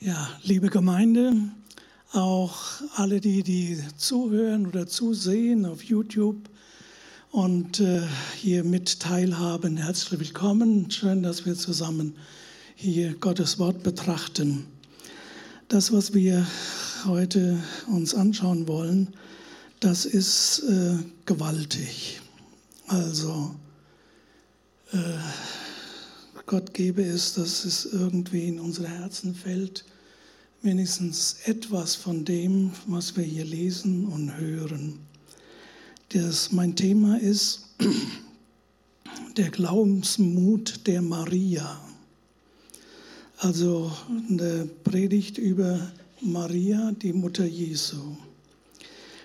Ja, liebe Gemeinde, auch alle die, die zuhören oder zusehen auf YouTube und äh, hier mit teilhaben, herzlich willkommen. Schön, dass wir zusammen hier Gottes Wort betrachten. Das, was wir heute uns anschauen wollen, das ist äh, gewaltig. Also, äh, Gott gebe es, dass es irgendwie in unsere Herzen fällt, wenigstens etwas von dem, was wir hier lesen und hören. Das, mein Thema ist der Glaubensmut der Maria. Also eine Predigt über Maria, die Mutter Jesu.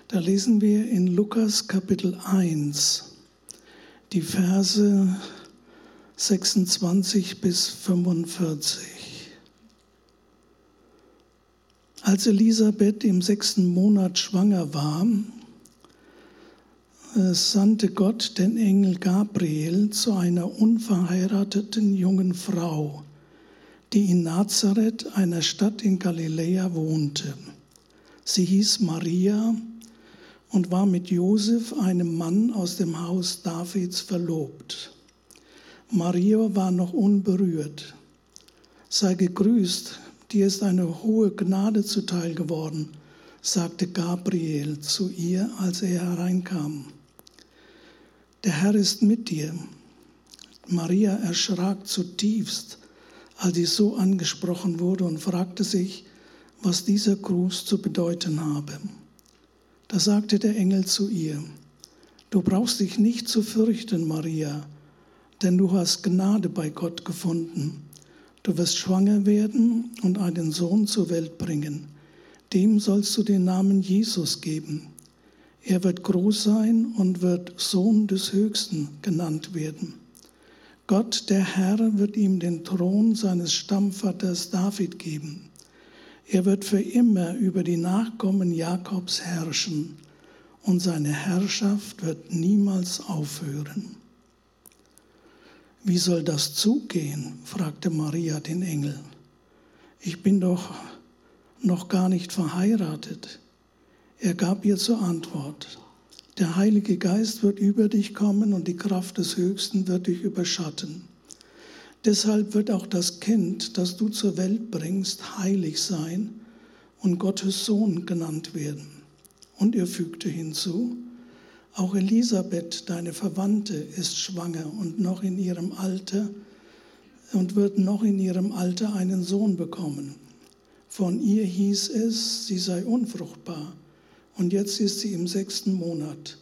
Da lesen wir in Lukas Kapitel 1 die Verse 26 bis 45. Als Elisabeth im sechsten Monat schwanger war, äh, sandte Gott den Engel Gabriel zu einer unverheirateten jungen Frau, die in Nazareth, einer Stadt in Galiläa, wohnte. Sie hieß Maria und war mit Josef, einem Mann aus dem Haus Davids, verlobt. Maria war noch unberührt. Sei gegrüßt, dir ist eine hohe Gnade zuteil geworden, sagte Gabriel zu ihr, als er hereinkam. Der Herr ist mit dir. Maria erschrak zutiefst, als sie so angesprochen wurde und fragte sich, was dieser Gruß zu bedeuten habe. Da sagte der Engel zu ihr, Du brauchst dich nicht zu fürchten, Maria, denn du hast Gnade bei Gott gefunden. Du wirst schwanger werden und einen Sohn zur Welt bringen. Dem sollst du den Namen Jesus geben. Er wird groß sein und wird Sohn des Höchsten genannt werden. Gott, der Herr, wird ihm den Thron seines Stammvaters David geben. Er wird für immer über die Nachkommen Jakobs herrschen und seine Herrschaft wird niemals aufhören. Wie soll das zugehen? fragte Maria den Engel. Ich bin doch noch gar nicht verheiratet. Er gab ihr zur Antwort, der Heilige Geist wird über dich kommen und die Kraft des Höchsten wird dich überschatten. Deshalb wird auch das Kind, das du zur Welt bringst, heilig sein und Gottes Sohn genannt werden. Und er fügte hinzu, auch Elisabeth, deine Verwandte, ist schwanger und noch in ihrem Alter und wird noch in ihrem Alter einen Sohn bekommen. Von ihr hieß es, sie sei unfruchtbar und jetzt ist sie im sechsten Monat,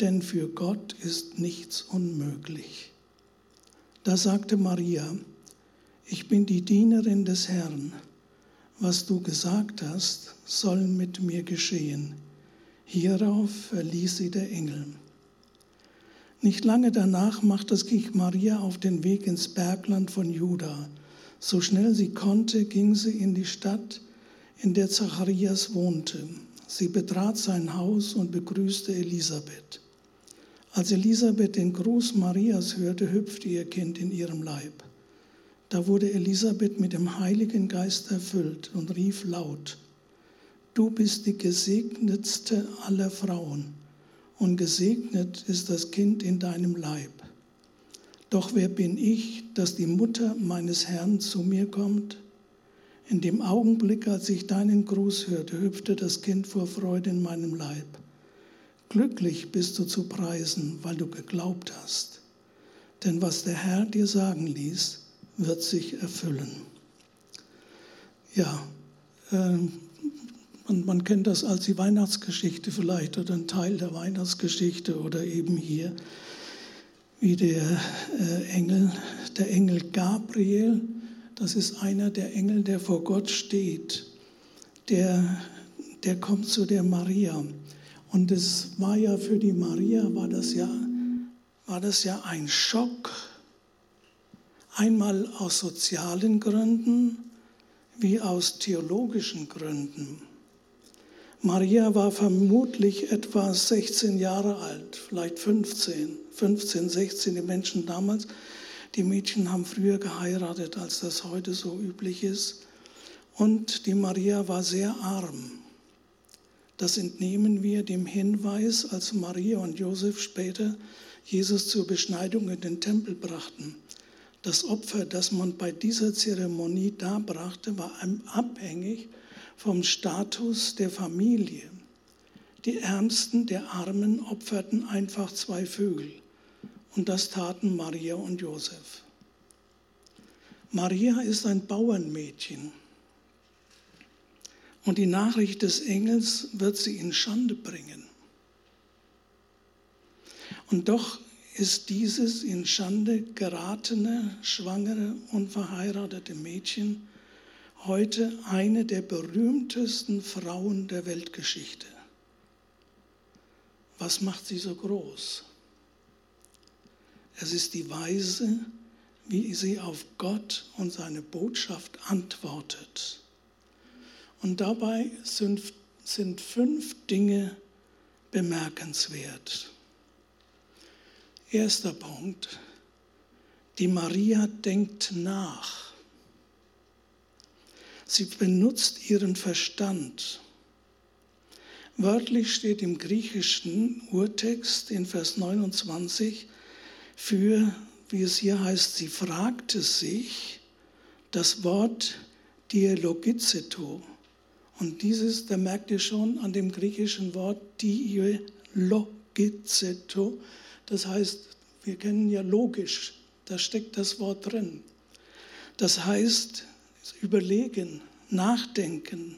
denn für Gott ist nichts unmöglich. Da sagte Maria, ich bin die Dienerin des Herrn, was du gesagt hast, soll mit mir geschehen. Hierauf verließ sie der Engel. Nicht lange danach machte sich Maria auf den Weg ins Bergland von Juda. So schnell sie konnte, ging sie in die Stadt, in der Zacharias wohnte. Sie betrat sein Haus und begrüßte Elisabeth. Als Elisabeth den Gruß Marias hörte, hüpfte ihr Kind in ihrem Leib. Da wurde Elisabeth mit dem Heiligen Geist erfüllt und rief laut, Du bist die gesegnetste aller Frauen und gesegnet ist das Kind in deinem Leib. Doch wer bin ich, dass die Mutter meines Herrn zu mir kommt? In dem Augenblick, als ich deinen Gruß hörte, hüpfte das Kind vor Freude in meinem Leib. Glücklich bist du zu preisen, weil du geglaubt hast. Denn was der Herr dir sagen ließ, wird sich erfüllen. Ja, äh, und man kennt das als die Weihnachtsgeschichte vielleicht oder ein Teil der Weihnachtsgeschichte oder eben hier, wie der äh, Engel, der Engel Gabriel, das ist einer der Engel, der vor Gott steht, der, der kommt zu der Maria. Und es war ja für die Maria, war das ja, war das ja ein Schock, einmal aus sozialen Gründen wie aus theologischen Gründen. Maria war vermutlich etwa 16 Jahre alt, vielleicht 15, 15, 16, die Menschen damals. Die Mädchen haben früher geheiratet, als das heute so üblich ist. Und die Maria war sehr arm. Das entnehmen wir dem Hinweis, als Maria und Josef später Jesus zur Beschneidung in den Tempel brachten. Das Opfer, das man bei dieser Zeremonie darbrachte, war abhängig vom Status der Familie. Die Ärmsten der Armen opferten einfach zwei Vögel. Und das taten Maria und Josef. Maria ist ein Bauernmädchen. Und die Nachricht des Engels wird sie in Schande bringen. Und doch ist dieses in Schande geratene, schwangere, unverheiratete Mädchen heute eine der berühmtesten Frauen der Weltgeschichte. Was macht sie so groß? Es ist die Weise, wie sie auf Gott und seine Botschaft antwortet. Und dabei sind, sind fünf Dinge bemerkenswert. Erster Punkt. Die Maria denkt nach. Sie benutzt ihren Verstand. Wörtlich steht im griechischen Urtext in Vers 29 für, wie es hier heißt, sie fragte sich das Wort Dialogizeto. Und dieses, da merkt ihr schon an dem griechischen Wort Dialogizeto, das heißt, wir kennen ja logisch, da steckt das Wort drin. Das heißt, überlegen, nachdenken.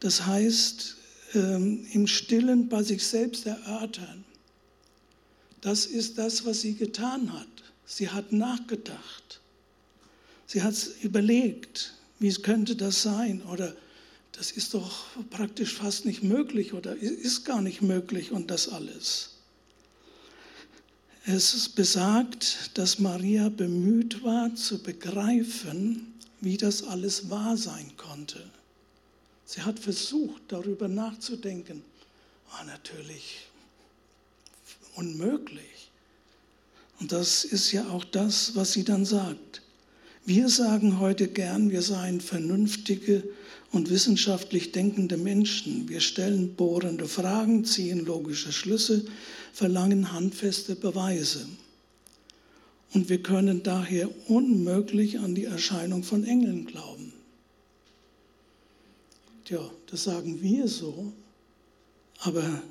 Das heißt, ähm, im Stillen bei sich selbst erörtern. Das ist das, was sie getan hat. Sie hat nachgedacht. Sie hat überlegt, wie könnte das sein? Oder das ist doch praktisch fast nicht möglich oder ist gar nicht möglich und das alles. Es besagt, dass Maria bemüht war zu begreifen, wie das alles wahr sein konnte. Sie hat versucht, darüber nachzudenken. War natürlich unmöglich. Und das ist ja auch das, was sie dann sagt. Wir sagen heute gern, wir seien vernünftige und wissenschaftlich denkende Menschen. Wir stellen bohrende Fragen, ziehen logische Schlüsse, verlangen handfeste Beweise. Und wir können daher unmöglich an die Erscheinung von Engeln glauben. Tja, das sagen wir so, aber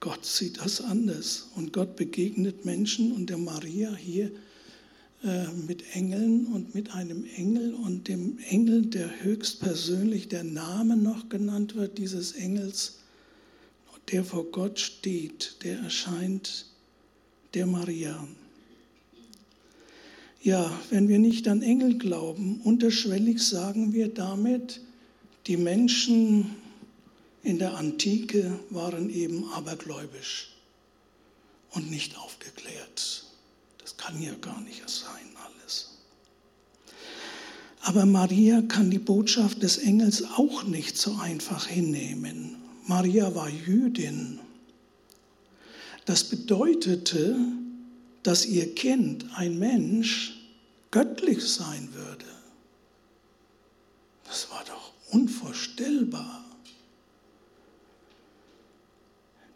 Gott sieht das anders. Und Gott begegnet Menschen und der Maria hier äh, mit Engeln und mit einem Engel und dem Engel, der höchstpersönlich der Name noch genannt wird, dieses Engels, der vor Gott steht, der erscheint der Maria. Ja, wenn wir nicht an Engel glauben, unterschwellig sagen wir damit, die Menschen in der Antike waren eben abergläubisch und nicht aufgeklärt. Das kann ja gar nicht sein alles. Aber Maria kann die Botschaft des Engels auch nicht so einfach hinnehmen. Maria war Jüdin. Das bedeutete, dass ihr Kind, ein Mensch, göttlich sein würde. Das war doch unvorstellbar.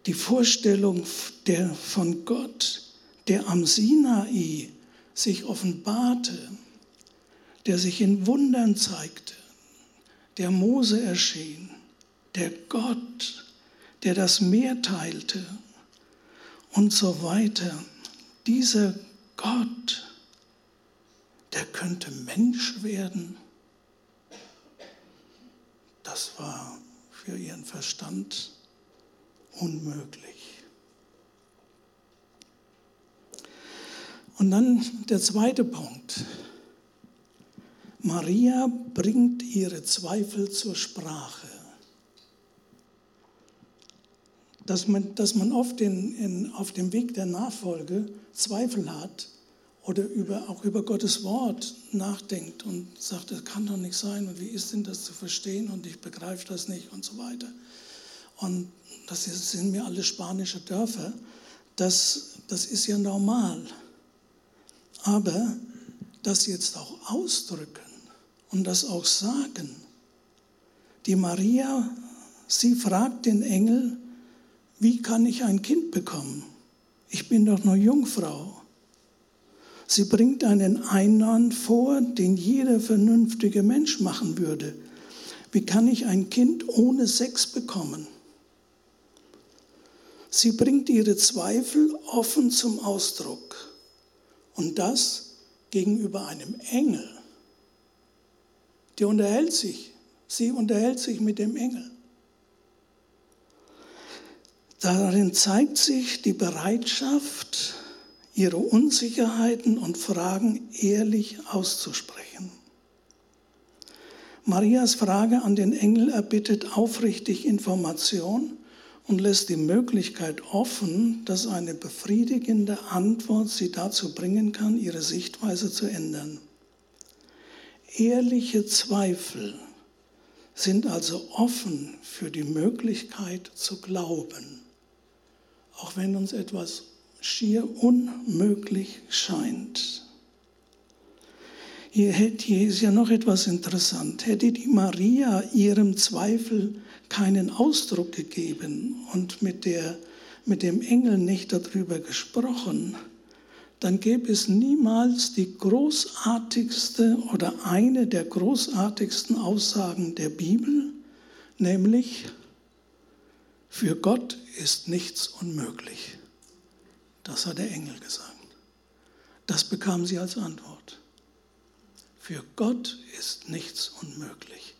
Die Vorstellung der, von Gott, der am Sinai sich offenbarte, der sich in Wundern zeigte, der Mose erschien, der Gott, der das Meer teilte und so weiter. Dieser Gott, der könnte Mensch werden. Das war für ihren Verstand unmöglich. Und dann der zweite Punkt. Maria bringt ihre Zweifel zur Sprache. Dass man, dass man oft in, in, auf dem Weg der Nachfolge Zweifel hat oder über, auch über Gottes Wort nachdenkt und sagt, das kann doch nicht sein und wie ist denn das zu verstehen und ich begreife das nicht und so weiter. Und das sind mir alle spanische Dörfer. Das, das ist ja normal. Aber das jetzt auch ausdrücken und das auch sagen, Die Maria, sie fragt den Engel, wie kann ich ein Kind bekommen? Ich bin doch nur Jungfrau. Sie bringt einen Einwand vor, den jeder vernünftige Mensch machen würde. Wie kann ich ein Kind ohne Sex bekommen? Sie bringt ihre Zweifel offen zum Ausdruck. Und das gegenüber einem Engel. Der unterhält sich. Sie unterhält sich mit dem Engel. Darin zeigt sich die Bereitschaft, ihre Unsicherheiten und Fragen ehrlich auszusprechen. Marias Frage an den Engel erbittet aufrichtig Information und lässt die Möglichkeit offen, dass eine befriedigende Antwort sie dazu bringen kann, ihre Sichtweise zu ändern. Ehrliche Zweifel sind also offen für die Möglichkeit zu glauben, auch wenn uns etwas schier unmöglich scheint. Hier, hier ist ja noch etwas interessant. Hätte die Maria ihrem Zweifel keinen Ausdruck gegeben und mit, der, mit dem Engel nicht darüber gesprochen, dann gäbe es niemals die großartigste oder eine der großartigsten Aussagen der Bibel, nämlich, für Gott ist nichts unmöglich. Das hat der Engel gesagt. Das bekam sie als Antwort. Für Gott ist nichts unmöglich.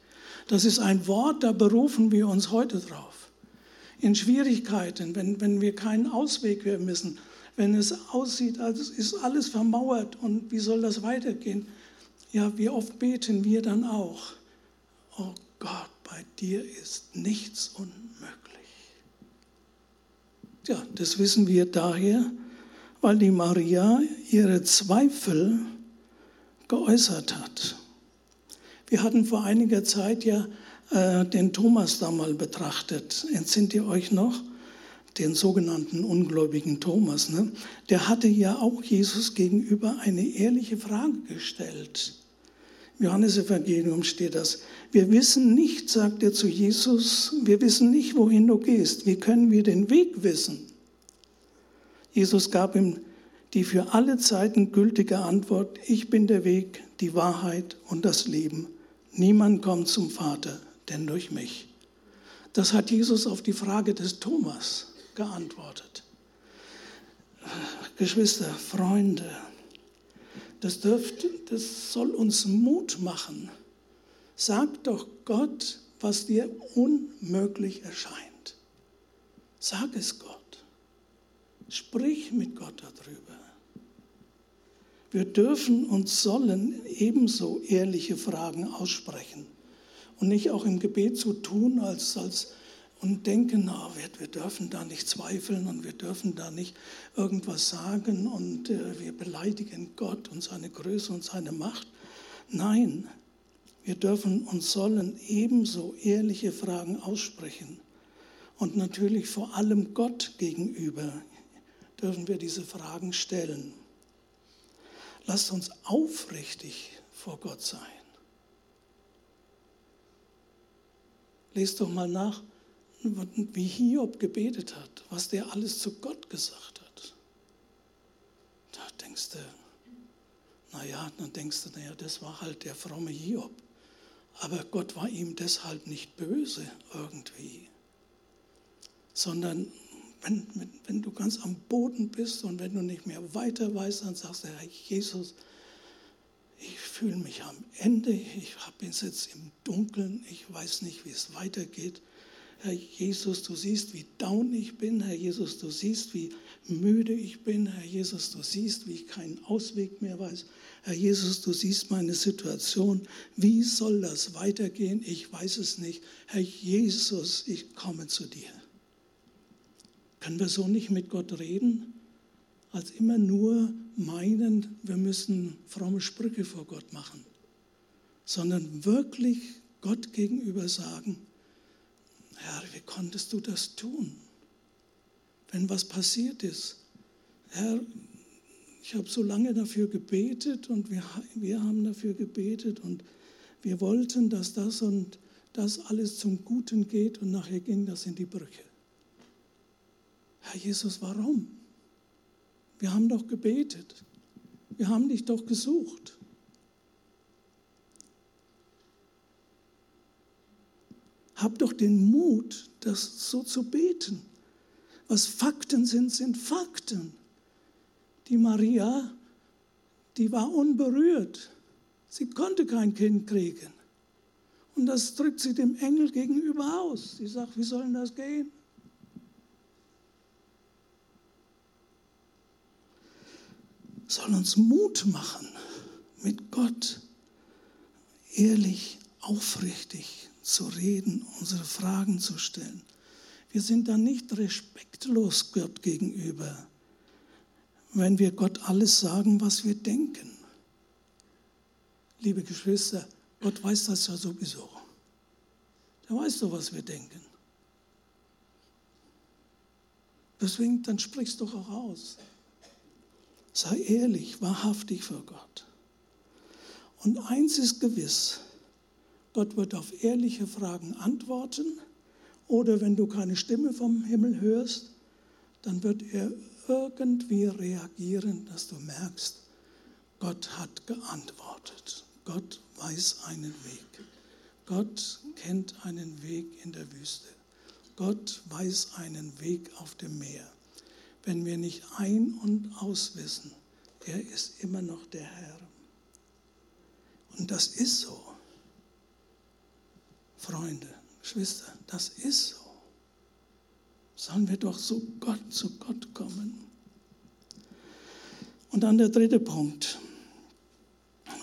Das ist ein Wort, da berufen wir uns heute drauf. In Schwierigkeiten, wenn, wenn wir keinen Ausweg mehr wissen, wenn es aussieht, als ist alles vermauert und wie soll das weitergehen? Ja, wie oft beten wir dann auch, oh Gott, bei dir ist nichts unmöglich. Ja, das wissen wir daher, weil die Maria ihre Zweifel geäußert hat. Wir hatten vor einiger Zeit ja äh, den Thomas da mal betrachtet. Entsinnt ihr euch noch? Den sogenannten ungläubigen Thomas. Ne? Der hatte ja auch Jesus gegenüber eine ehrliche Frage gestellt. Im Johannesevangelium steht das. Wir wissen nicht, sagt er zu Jesus, wir wissen nicht, wohin du gehst. Wie können wir den Weg wissen? Jesus gab ihm die für alle Zeiten gültige Antwort, ich bin der Weg, die Wahrheit und das Leben. Niemand kommt zum Vater, denn durch mich. Das hat Jesus auf die Frage des Thomas geantwortet. Geschwister, Freunde, das, dürft, das soll uns Mut machen. Sag doch Gott, was dir unmöglich erscheint. Sag es Gott. Sprich mit Gott darüber. Wir dürfen und sollen ebenso ehrliche Fragen aussprechen und nicht auch im Gebet so tun, als, als und denken, na, wir, wir, dürfen da nicht zweifeln und wir dürfen da nicht irgendwas sagen und äh, wir beleidigen Gott und seine Größe und seine Macht. Nein, wir dürfen und sollen ebenso ehrliche Fragen aussprechen und natürlich vor allem Gott gegenüber dürfen wir diese Fragen stellen. Lasst uns aufrichtig vor Gott sein. Lest doch mal nach, wie Hiob gebetet hat, was der alles zu Gott gesagt hat. Da denkst du, naja, dann denkst du, naja, das war halt der fromme Hiob. Aber Gott war ihm deshalb nicht böse irgendwie, sondern wenn, wenn, wenn, du ganz am Boden bist und wenn du nicht mehr weiter weißt, dann sagst du, Herr Jesus, ich fühle mich am Ende, ich bin jetzt im Dunkeln, ich weiß nicht, wie es weitergeht. Herr Jesus, du siehst, wie down ich bin. Herr Jesus, du siehst, wie müde ich bin. Herr Jesus, du siehst, wie ich keinen Ausweg mehr weiß. Herr Jesus, du siehst meine Situation. Wie soll das weitergehen? Ich weiß es nicht. Herr Jesus, ich komme zu dir. Können wir so nicht mit Gott reden? Als immer nur meinen, wir müssen fromme Sprüche vor Gott machen, sondern wirklich Gott gegenüber sagen, Herr, wie konntest du das tun? Wenn was passiert ist, Herr, ich habe so lange dafür gebetet und wir, wir haben dafür gebetet und wir wollten, dass das und dass alles zum Guten geht und nachher ging das in die Brüche. Herr Jesus, warum? Wir haben doch gebetet. Wir haben dich doch gesucht. Hab doch den Mut, das so zu beten. Was Fakten sind, sind Fakten. Die Maria, die war unberührt. Sie konnte kein Kind kriegen. Und das drückt sie dem Engel gegenüber aus. Sie sagt, wie soll denn das gehen? Soll uns Mut machen, mit Gott ehrlich, aufrichtig zu reden, unsere Fragen zu stellen. Wir sind dann nicht respektlos Gott gegenüber, wenn wir Gott alles sagen, was wir denken. Liebe Geschwister, Gott weiß das ja sowieso. Der weiß doch, was wir denken. Deswegen, dann sprichst doch auch aus. Sei ehrlich, wahrhaftig vor Gott. Und eins ist gewiss, Gott wird auf ehrliche Fragen antworten oder wenn du keine Stimme vom Himmel hörst, dann wird er irgendwie reagieren, dass du merkst, Gott hat geantwortet. Gott weiß einen Weg. Gott kennt einen Weg in der Wüste. Gott weiß einen Weg auf dem Meer. Wenn wir nicht ein- und auswissen, er ist immer noch der Herr. Und das ist so. Freunde, Geschwister, das ist so. Sollen wir doch so Gott zu Gott kommen. Und dann der dritte Punkt.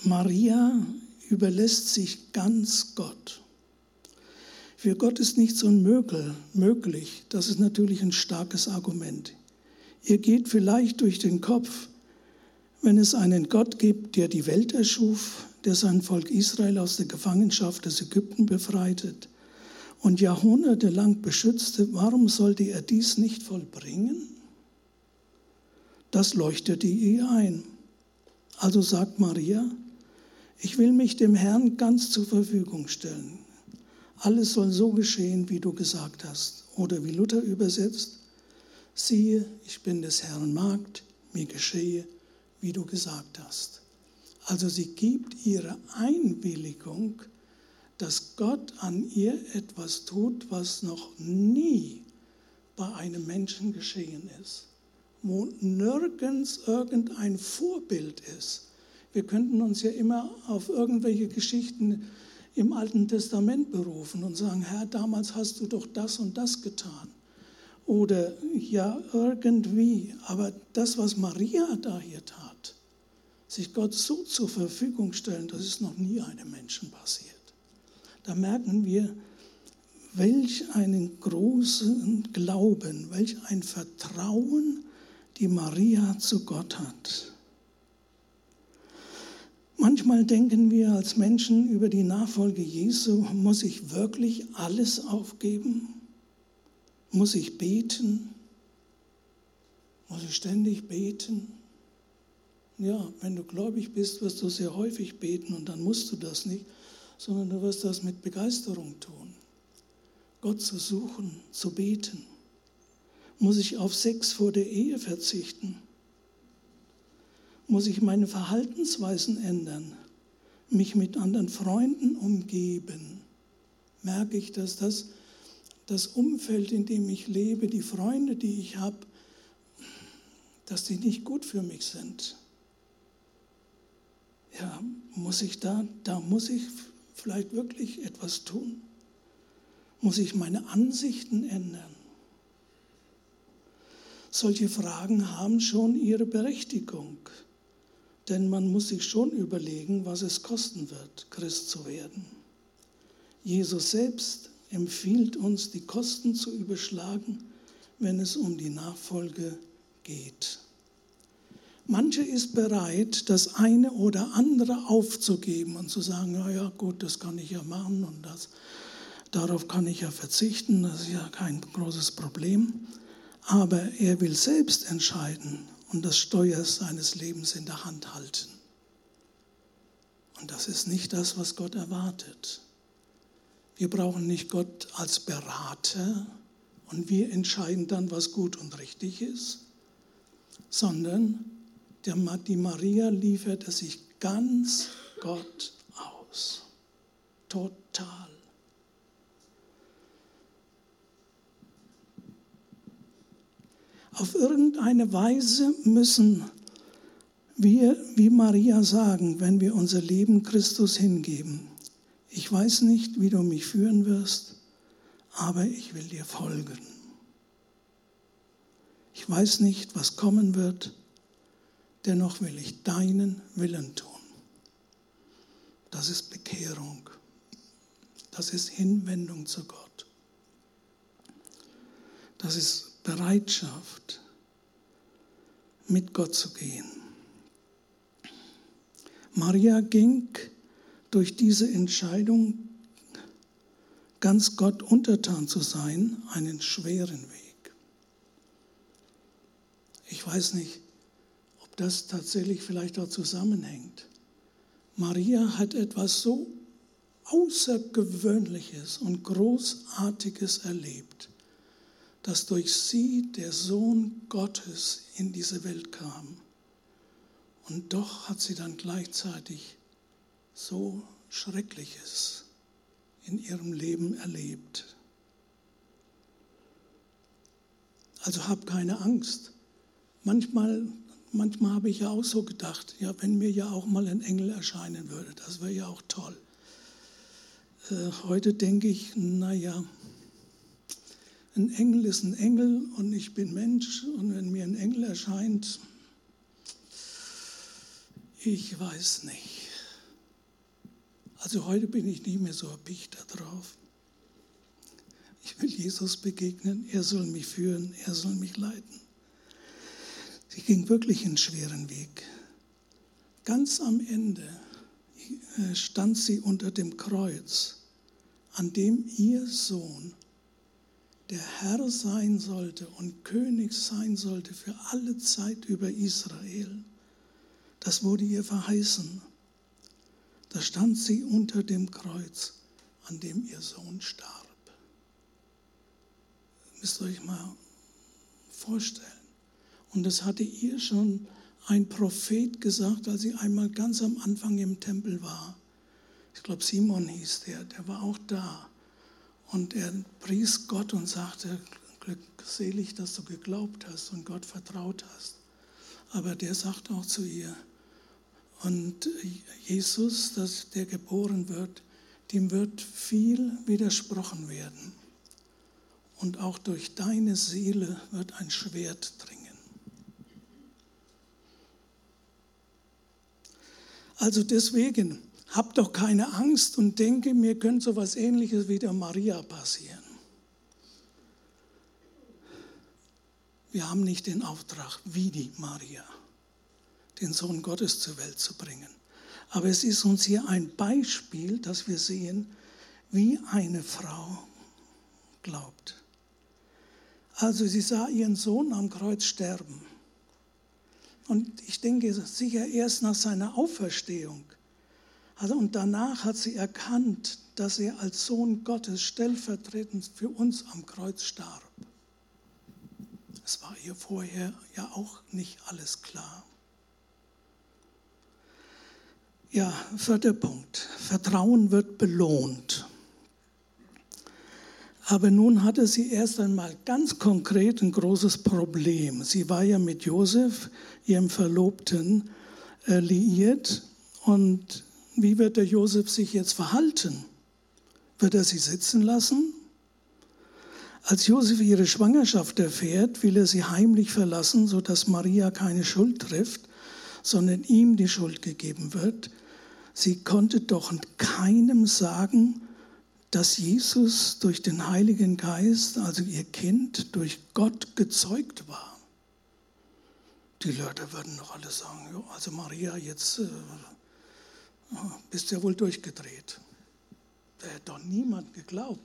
Maria überlässt sich ganz Gott. Für Gott ist nichts unmöglich. Das ist natürlich ein starkes Argument. Ihr geht vielleicht durch den Kopf, wenn es einen Gott gibt, der die Welt erschuf, der sein Volk Israel aus der Gefangenschaft des Ägypten befreitet und jahrhundertelang beschützte, warum sollte er dies nicht vollbringen? Das leuchtete ihr ein. Also sagt Maria, ich will mich dem Herrn ganz zur Verfügung stellen. Alles soll so geschehen, wie du gesagt hast. Oder wie Luther übersetzt, siehe, ich bin des Herrn Magd, mir geschehe, wie du gesagt hast. Also sie gibt ihre Einwilligung, dass Gott an ihr etwas tut, was noch nie bei einem Menschen geschehen ist, wo nirgends irgendein Vorbild ist wir könnten uns ja immer auf irgendwelche Geschichten im Alten Testament berufen und sagen, Herr, damals hast du doch das und das getan. Oder ja, irgendwie. Aber das, was Maria da hier tat, sich Gott so zur Verfügung stellen, das ist noch nie einem Menschen passiert. Da merken wir, welch einen großen Glauben, welch ein Vertrauen die Maria zu Gott hat. Manchmal denken wir als Menschen über die Nachfolge Jesu, muss ich wirklich alles aufgeben? Muss ich beten? Muss ich ständig beten? Ja, wenn du gläubig bist, wirst du sehr häufig beten und dann musst du das nicht, sondern du wirst das mit Begeisterung tun. Gott zu suchen, zu beten. Muss ich auf Sex vor der Ehe verzichten? muss ich meine Verhaltensweisen ändern, mich mit anderen Freunden umgeben. Merke ich, dass das, das Umfeld, in dem ich lebe, die Freunde, die ich habe, dass die nicht gut für mich sind. Ja, muss ich da, da muss ich vielleicht wirklich etwas tun? Muss ich meine Ansichten ändern? Solche Fragen haben schon ihre Berechtigung. Denn man muss sich schon überlegen, was es kosten wird, Christ zu werden. Jesus selbst empfiehlt uns, die Kosten zu überschlagen, wenn es um die Nachfolge geht. Manche ist bereit, das eine oder andere aufzugeben und zu sagen, na ja, gut, das kann ich ja machen und das, darauf kann ich ja verzichten, das ist ja kein großes Problem. Aber er will selbst entscheiden, und das Steuer seines Lebens in der Hand halten. Und das ist nicht das, was Gott erwartet. Wir brauchen nicht Gott als Berater und wir entscheiden dann, was gut und richtig ist, sondern der, die Maria lieferte sich ganz Gott aus. Total. Auf irgendeine Weise müssen wir, wie Maria, sagen, wenn wir unser Leben Christus hingeben. Ich weiß nicht, wie du mich führen wirst, aber ich will dir folgen. Ich weiß nicht, was kommen wird, dennoch will ich deinen Willen tun. Das ist Bekehrung. Das ist Hinwendung zu Gott. Das ist Bereitschaft, mit Gott zu gehen. Maria ging durch diese Entscheidung, ganz Gott untertan zu sein, einen schweren Weg. Ich weiß nicht, ob das tatsächlich vielleicht auch zusammenhängt. Maria hat etwas so Außergewöhnliches und Großartiges erlebt, dass durch sie der Sohn Gottes in diese Welt kam. Und doch hat sie dann gleichzeitig so Schreckliches in ihrem Leben erlebt. Also hab keine Angst. Manchmal manchmal habe ich ja auch so gedacht, ja, wenn mir ja auch mal ein Engel erscheinen würde, das wäre ja auch toll. Äh, heute denke ich, naja, ein Engel ist ein Engel und ich bin Mensch und wenn mir ein Engel erscheint, ich weiß nicht. Also heute bin ich nicht mehr so erpicht darauf. Ich will Jesus begegnen, er soll mich führen, er soll mich leiten. Sie ging wirklich einen schweren Weg. Ganz am Ende äh, stand sie unter dem Kreuz, an dem ihr Sohn der Herr sein sollte und König sein sollte für alle Zeit über Israel. Das wurde ihr verheißen. Da stand sie unter dem Kreuz, an dem ihr Sohn starb. Müsst ihr euch mal vorstellen. Und das hatte ihr schon ein Prophet gesagt, als sie einmal ganz am Anfang im Tempel war. Ich glaube, Simon hieß der, der war auch da. Und er pries Gott und sagte, glückselig, dass du geglaubt hast und Gott vertraut hast. Aber der sagt auch zu ihr, und Jesus, dass der geboren wird, dem wird viel widersprochen werden. Und auch durch deine Seele wird ein Schwert dringen. Also deswegen, hab doch keine Angst und denke, mir könnte so etwas Ähnliches wie der Maria passieren. Wir haben nicht den Auftrag, wie die Maria, den Sohn Gottes zur Welt zu bringen. Aber es ist uns hier ein Beispiel, dass wir sehen, wie eine Frau glaubt. Also sie sah ihren Sohn am Kreuz sterben. Und ich denke sicher erst nach seiner Auferstehung. Also und danach hat sie erkannt, dass er als Sohn Gottes stellvertretend für uns am Kreuz starb. Es war ihr vorher ja auch nicht alles klar. Ja, vierter Punkt. Vertrauen wird belohnt. Aber nun hatte sie erst einmal ganz konkret ein großes Problem. Sie war ja mit Josef, ihrem Verlobten, äh, liiert. Und wie wird der Josef sich jetzt verhalten? Wird er sie sitzen lassen? Als Josef ihre Schwangerschaft erfährt, will er sie heimlich verlassen, sodass Maria keine Schuld trifft, sondern ihm die Schuld gegeben wird. Sie konnte doch keinem sagen, dass Jesus durch den Heiligen Geist, also ihr Kind, durch Gott gezeugt war. Die Leute würden doch alle sagen, also Maria, jetzt äh, bist ja wohl durchgedreht. Da hätte doch niemand geglaubt.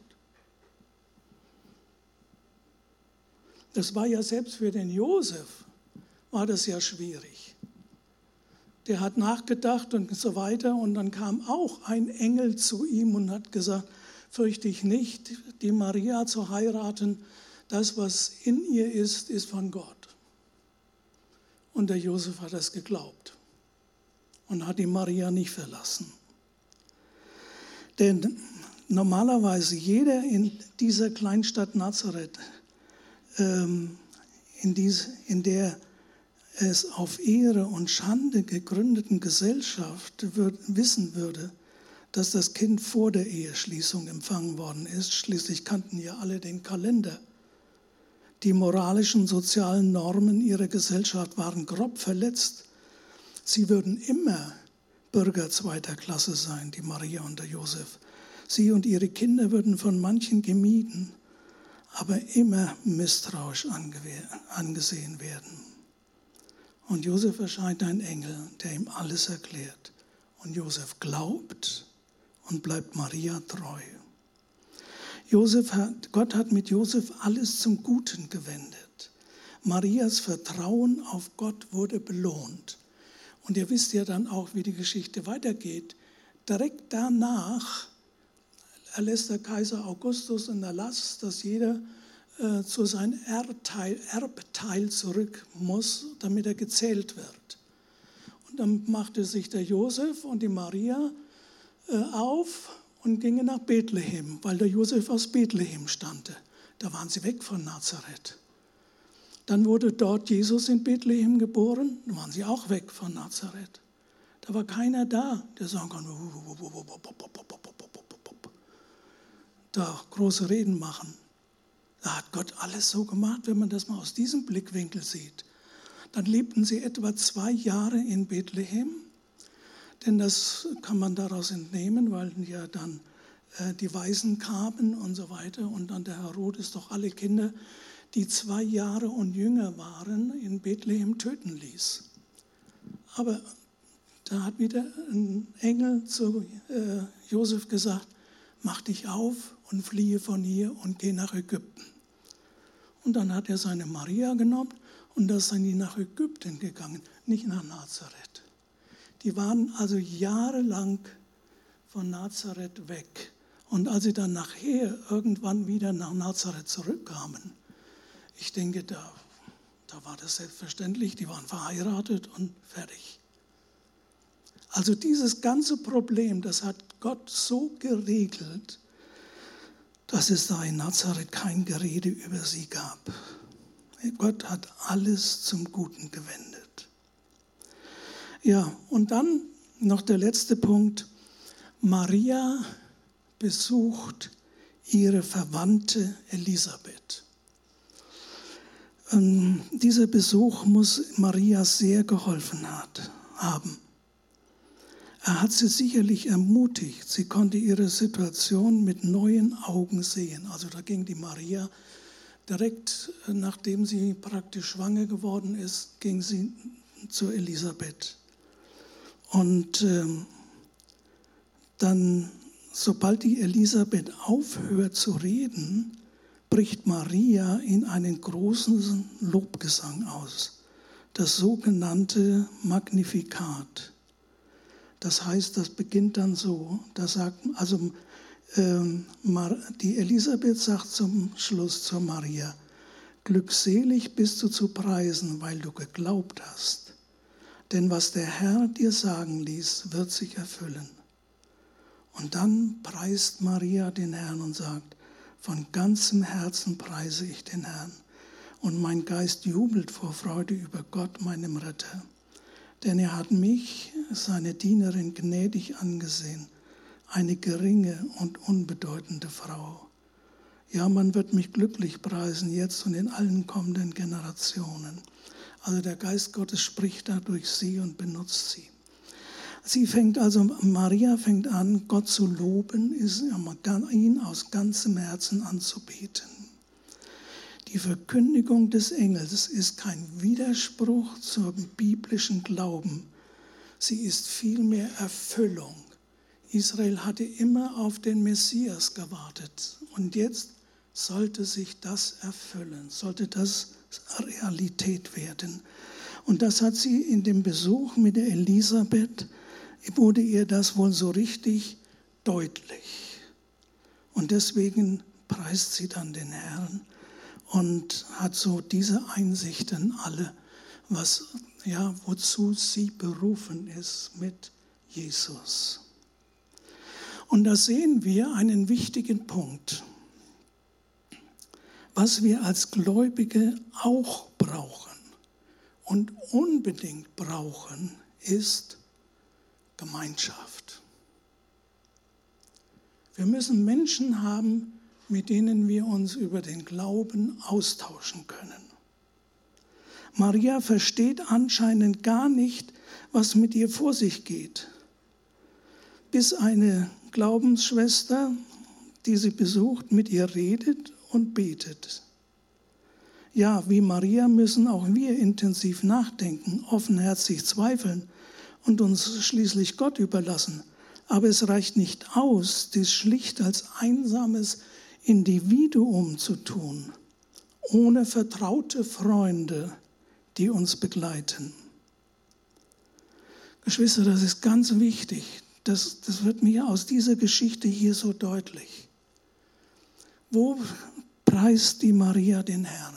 Das war ja selbst für den Josef, war das ja schwierig. Der hat nachgedacht und so weiter und dann kam auch ein Engel zu ihm und hat gesagt, fürchte ich nicht, die Maria zu heiraten. Das, was in ihr ist, ist von Gott. Und der Josef hat das geglaubt und hat die Maria nicht verlassen. Denn normalerweise jeder in dieser Kleinstadt Nazareth, ähm, in, dies, in der es auf Ehre und Schande gegründeten Gesellschaft wissen würde, dass das Kind vor der Eheschließung empfangen worden ist. Schließlich kannten ja alle den Kalender. Die moralischen, sozialen Normen ihrer Gesellschaft waren grob verletzt. Sie würden immer Bürger zweiter Klasse sein, die Maria und der Josef. Sie und ihre Kinder würden von manchen gemieden, aber immer misstrauisch angesehen werden. Und Josef erscheint ein Engel, der ihm alles erklärt. Und Josef glaubt und bleibt Maria treu. Josef hat, Gott hat mit Josef alles zum Guten gewendet. Marias Vertrauen auf Gott wurde belohnt. Und ihr wisst ja dann auch, wie die Geschichte weitergeht. Direkt danach erlässt der Kaiser Augustus einen Erlass, dass jeder äh, zu seinem Erbteil, Erbteil zurück muss, damit er gezählt wird. Und dann machte sich der Josef und die Maria äh, auf und gingen nach Bethlehem, weil der Josef aus Bethlehem stammte. Da waren sie weg von Nazareth. Dann wurde dort Jesus in Bethlehem geboren, dann waren sie auch weg von Nazareth. Da war keiner da, der sagen kann, da große Reden machen. Da hat Gott alles so gemacht, wenn man das mal aus diesem Blickwinkel sieht. Dann lebten sie etwa zwei Jahre in Bethlehem, denn das kann man daraus entnehmen, weil ja dann äh, die Weisen kamen und so weiter und dann der Herodes doch alle Kinder, die zwei Jahre und jünger waren, in Bethlehem töten ließ. Aber da hat wieder ein Engel zu äh, Josef gesagt, mach dich auf und fliehe von hier und geh nach Ägypten. Und dann hat er seine Maria genommen und da sind die nach Ägypten gegangen, nicht nach Nazareth. Die waren also jahrelang von Nazareth weg. Und als sie dann nachher irgendwann wieder nach Nazareth zurückkamen, ich denke, da, da war das selbstverständlich, die waren verheiratet und fertig. Also dieses ganze Problem, das hat Gott so geregelt, dass es da in Nazareth kein Gerede über sie gab. Gott hat alles zum Guten gewendet. Ja, und dann noch der letzte Punkt. Maria besucht ihre Verwandte Elisabeth. Ähm, dieser Besuch muss Maria sehr geholfen hat, haben. Er hat sie sicherlich ermutigt. Sie konnte ihre Situation mit neuen Augen sehen. Also da ging die Maria direkt, nachdem sie praktisch schwanger geworden ist, ging sie zu Elisabeth. Und ähm, dann, sobald die Elisabeth aufhört zu reden, bricht Maria in einen großen Lobgesang aus, das sogenannte Magnifikat. Das heißt, das beginnt dann so, da sagt, also ähm, die Elisabeth sagt zum Schluss zur Maria, glückselig bist du zu preisen, weil du geglaubt hast. Denn was der Herr dir sagen ließ, wird sich erfüllen. Und dann preist Maria den Herrn und sagt, von ganzem Herzen preise ich den Herrn. Und mein Geist jubelt vor Freude über Gott, meinem Retter denn er hat mich, seine Dienerin, gnädig angesehen, eine geringe und unbedeutende Frau. Ja, man wird mich glücklich preisen, jetzt und in allen kommenden Generationen. Also der Geist Gottes spricht da durch sie und benutzt sie. Sie fängt also, Maria fängt an, Gott zu loben, ihn aus ganzem Herzen anzubeten. Die Verkündigung des Engels ist kein Widerspruch zum biblischen Glauben. Sie ist vielmehr Erfüllung. Israel hatte immer auf den Messias gewartet und jetzt sollte sich das erfüllen, sollte das Realität werden. Und das hat sie in dem Besuch mit der Elisabeth, wurde ihr das wohl so richtig deutlich. Und deswegen preist sie dann den Herrn und hat so diese Einsichten alle, was ja, wozu sie berufen ist mit Jesus. Und da sehen wir einen wichtigen Punkt. Was wir als Gläubige auch brauchen und unbedingt brauchen, ist Gemeinschaft. Wir müssen Menschen haben, mit denen wir uns über den Glauben austauschen können. Maria versteht anscheinend gar nicht, was mit ihr vor sich geht, bis eine Glaubensschwester, die sie besucht, mit ihr redet und betet. Ja, wie Maria müssen auch wir intensiv nachdenken, offenherzig zweifeln und uns schließlich Gott überlassen. Aber es reicht nicht aus, dies schlicht als einsames Individuum zu tun, ohne vertraute Freunde, die uns begleiten. Geschwister, das ist ganz wichtig. Das, das wird mir aus dieser Geschichte hier so deutlich. Wo preist die Maria den Herrn?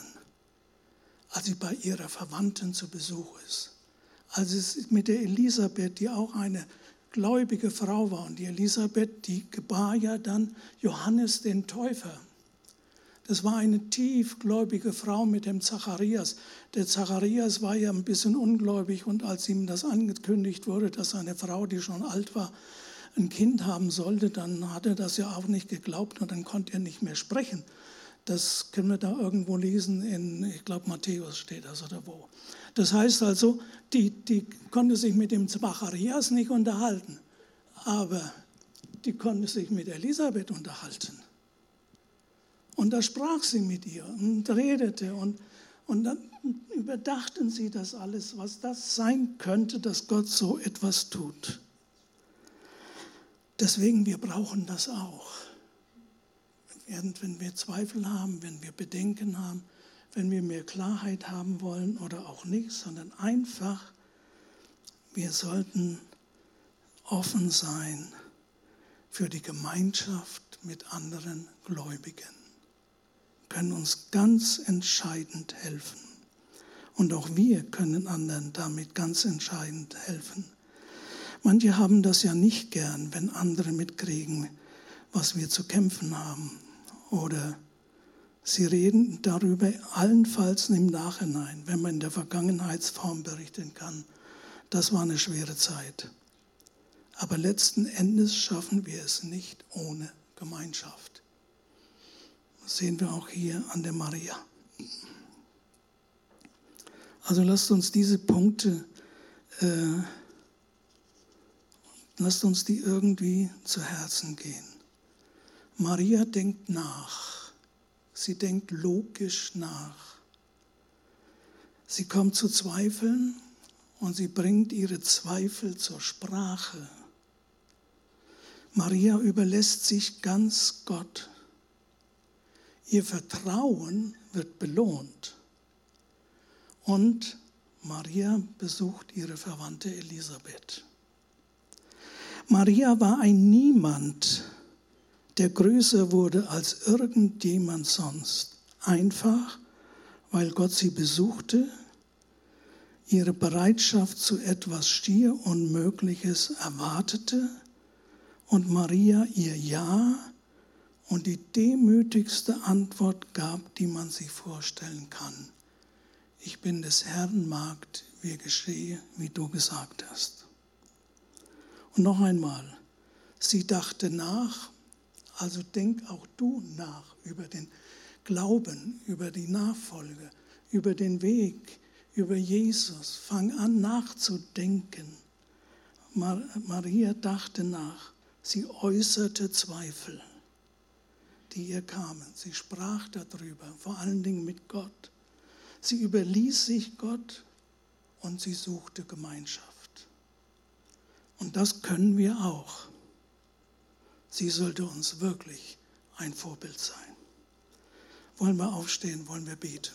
Als sie bei ihrer Verwandten zu Besuch ist. Als es mit der Elisabeth, die auch eine gläubige Frau war. Und die Elisabeth, die gebar ja dann Johannes den Täufer. Das war eine tiefgläubige Frau mit dem Zacharias. Der Zacharias war ja ein bisschen ungläubig und als ihm das angekündigt wurde, dass seine Frau, die schon alt war, ein Kind haben sollte, dann hat er das ja auch nicht geglaubt und dann konnte er nicht mehr sprechen. Das können wir da irgendwo lesen, in, ich glaube, Matthäus steht das oder wo. Das heißt also, die, die konnte sich mit dem Zacharias nicht unterhalten, aber die konnte sich mit Elisabeth unterhalten. Und da sprach sie mit ihr und redete und, und dann überdachten sie das alles, was das sein könnte, dass Gott so etwas tut. Deswegen, wir brauchen das auch. Wenn wir Zweifel haben, wenn wir Bedenken haben, wenn wir mehr Klarheit haben wollen oder auch nicht, sondern einfach, wir sollten offen sein für die Gemeinschaft mit anderen Gläubigen können uns ganz entscheidend helfen. Und auch wir können anderen damit ganz entscheidend helfen. Manche haben das ja nicht gern, wenn andere mitkriegen, was wir zu kämpfen haben. Oder sie reden darüber allenfalls im Nachhinein, wenn man in der Vergangenheitsform berichten kann. Das war eine schwere Zeit. Aber letzten Endes schaffen wir es nicht ohne Gemeinschaft. Das sehen wir auch hier an der Maria. Also lasst uns diese Punkte, äh, lasst uns die irgendwie zu Herzen gehen. Maria denkt nach. Sie denkt logisch nach. Sie kommt zu Zweifeln und sie bringt ihre Zweifel zur Sprache. Maria überlässt sich ganz Gott. Ihr Vertrauen wird belohnt. Und Maria besucht ihre Verwandte Elisabeth. Maria war ein Niemand, der größer wurde als irgendjemand sonst. Einfach, weil Gott sie besuchte, ihre Bereitschaft zu etwas stier Unmögliches erwartete und Maria ihr Ja und die demütigste Antwort gab, die man sich vorstellen kann. Ich bin des Herrn Magd, wie geschehe, wie du gesagt hast. Und noch einmal, sie dachte nach, also denk auch du nach über den Glauben, über die Nachfolge, über den Weg, über Jesus. Fang an nachzudenken. Maria dachte nach, sie äußerte Zweifel die ihr kamen. Sie sprach darüber, vor allen Dingen mit Gott. Sie überließ sich Gott und sie suchte Gemeinschaft. Und das können wir auch. Sie sollte uns wirklich ein Vorbild sein. Wollen wir aufstehen, wollen wir beten.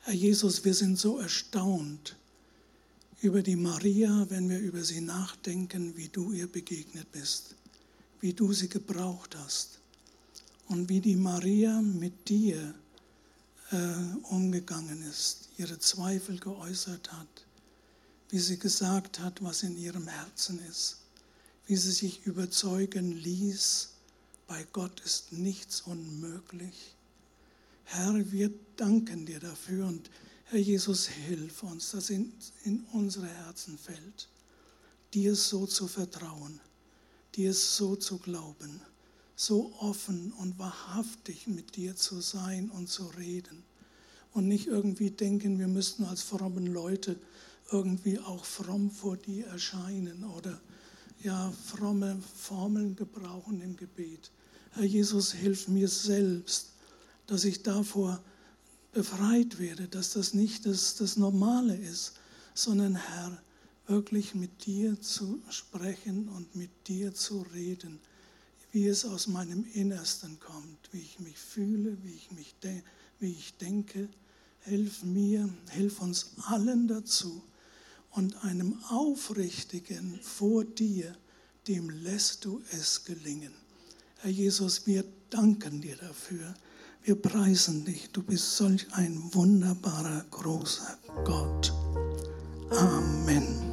Herr Jesus, wir sind so erstaunt über die Maria, wenn wir über sie nachdenken, wie du ihr begegnet bist wie du sie gebraucht hast und wie die Maria mit dir äh, umgegangen ist, ihre Zweifel geäußert hat, wie sie gesagt hat, was in ihrem Herzen ist, wie sie sich überzeugen ließ, bei Gott ist nichts unmöglich. Herr, wir danken dir dafür und Herr Jesus, hilf uns, dass in, in unsere Herzen fällt, dir so zu vertrauen, dir so zu glauben so offen und wahrhaftig mit dir zu sein und zu reden. Und nicht irgendwie denken, wir müssten als frommen Leute irgendwie auch fromm vor dir erscheinen oder ja, fromme Formeln gebrauchen im Gebet. Herr Jesus, hilf mir selbst, dass ich davor befreit werde, dass das nicht das, das Normale ist, sondern Herr, wirklich mit dir zu sprechen und mit dir zu reden wie es aus meinem Innersten kommt, wie ich mich fühle, wie ich, mich de wie ich denke. Hilf mir, hilf uns allen dazu und einem Aufrichtigen vor dir, dem lässt du es gelingen. Herr Jesus, wir danken dir dafür. Wir preisen dich. Du bist solch ein wunderbarer, großer Gott. Amen.